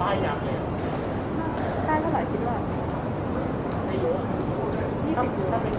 ป้ายยังษ์เลยได้เท่าไหร่คิดว่าไม่รู้ถ้าเป็น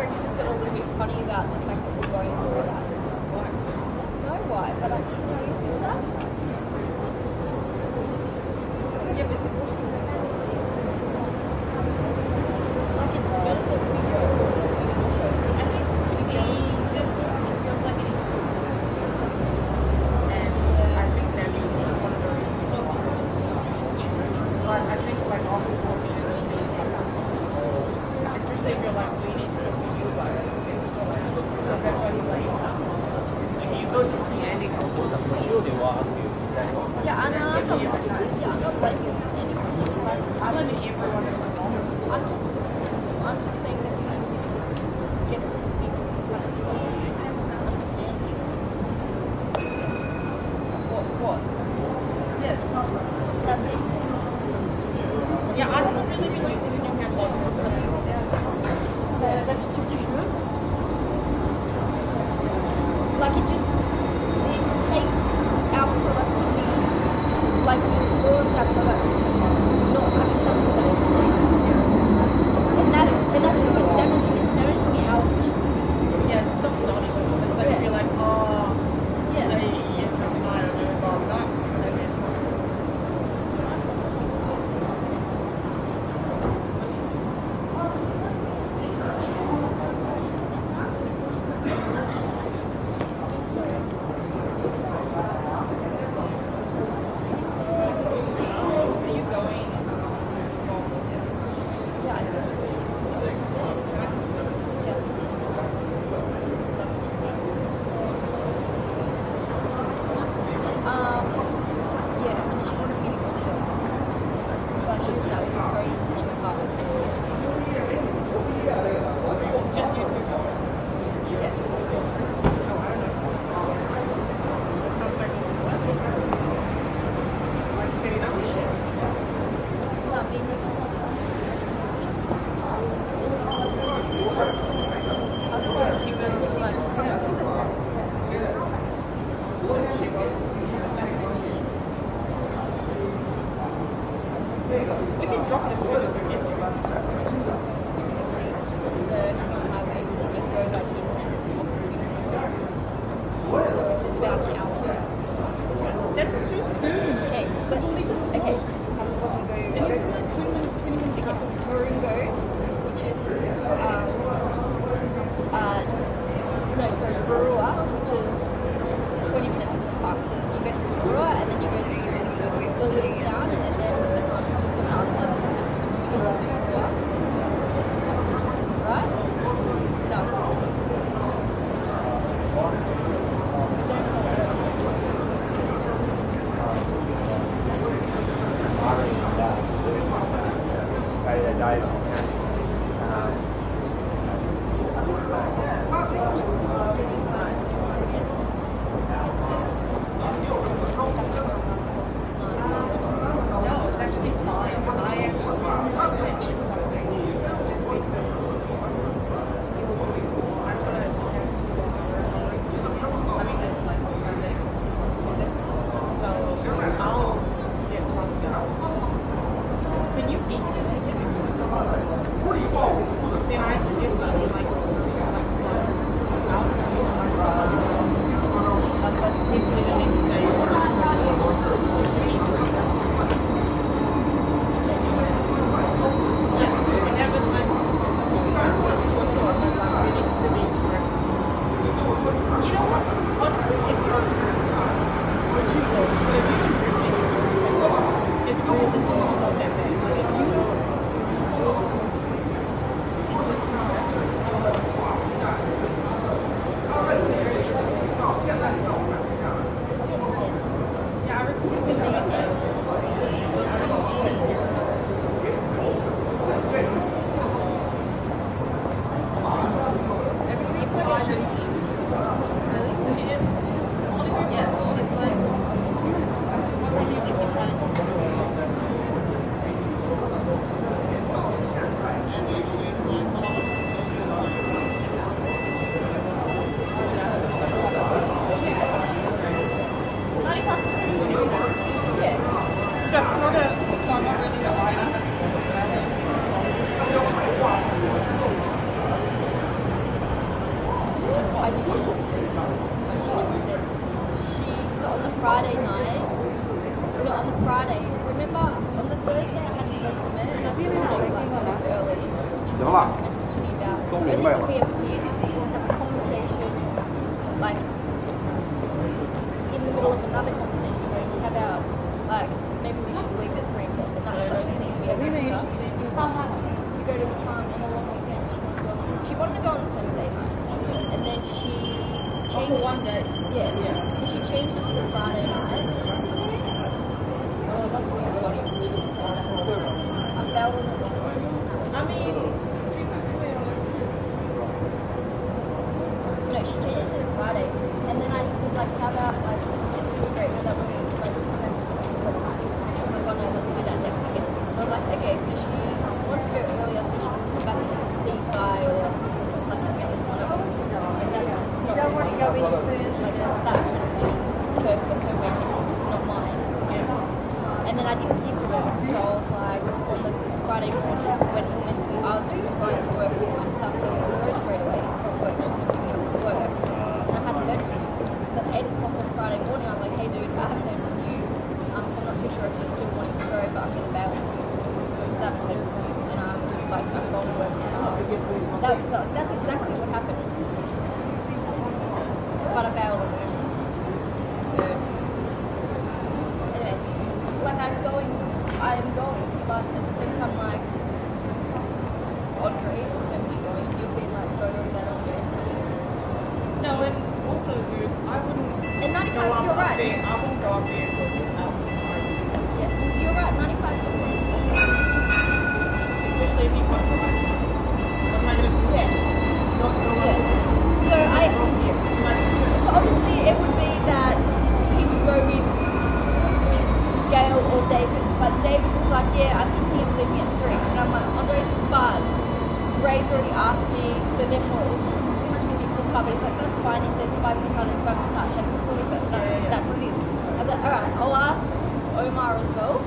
Creek just got a little bit funny about the fact that we're going through that. Why? No, why? But I, you I'm just too soon. Okay, let's we'll need to stop. Okay, I'm going to go. And it's only 20 minutes, 20 minutes. Okay, we're going to go, which is. Um, 来 like I'm going, I'm going, but at the same time, like, on trace and be going, you've been like going on that on trace. No, and also, dude, I wouldn't. And 95, go up, you're right. There, I wouldn't go up there that's fine if there's five people, five people, that's it, that's, that's what it is. I was like, alright, I'll ask Omar as well.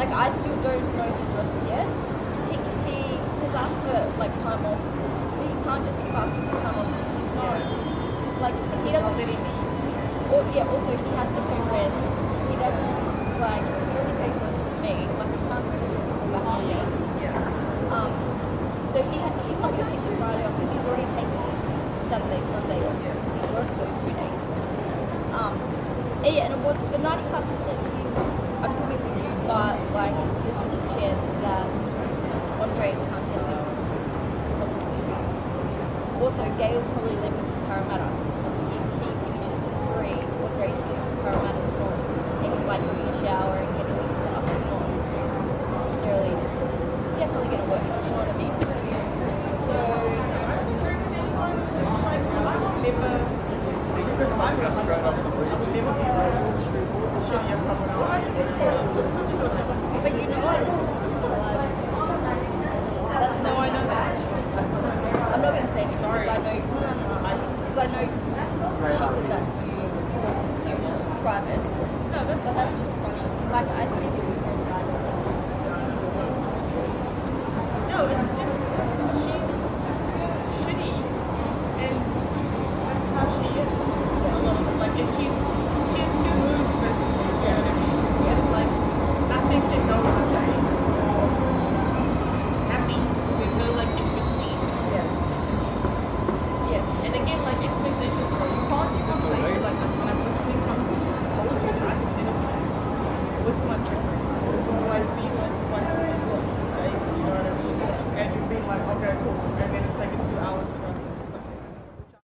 Like, I still don't know his roster yet. He, he has asked for, like, time off, so you can't just keep asking for time off. He's not, like, he doesn't... Or, yeah, also, he has to pay rent. He doesn't, like, he only pays less than me. Like, he can't just pull that on yet. Yeah. Um, so he had... 95% couple that he's upcoming with you, but like there's just a chance that Andre's can't get out. Also, Gail's probably leaving for Parramatta. If he finishes at three, Andre's going Like I see the side of it. no, it's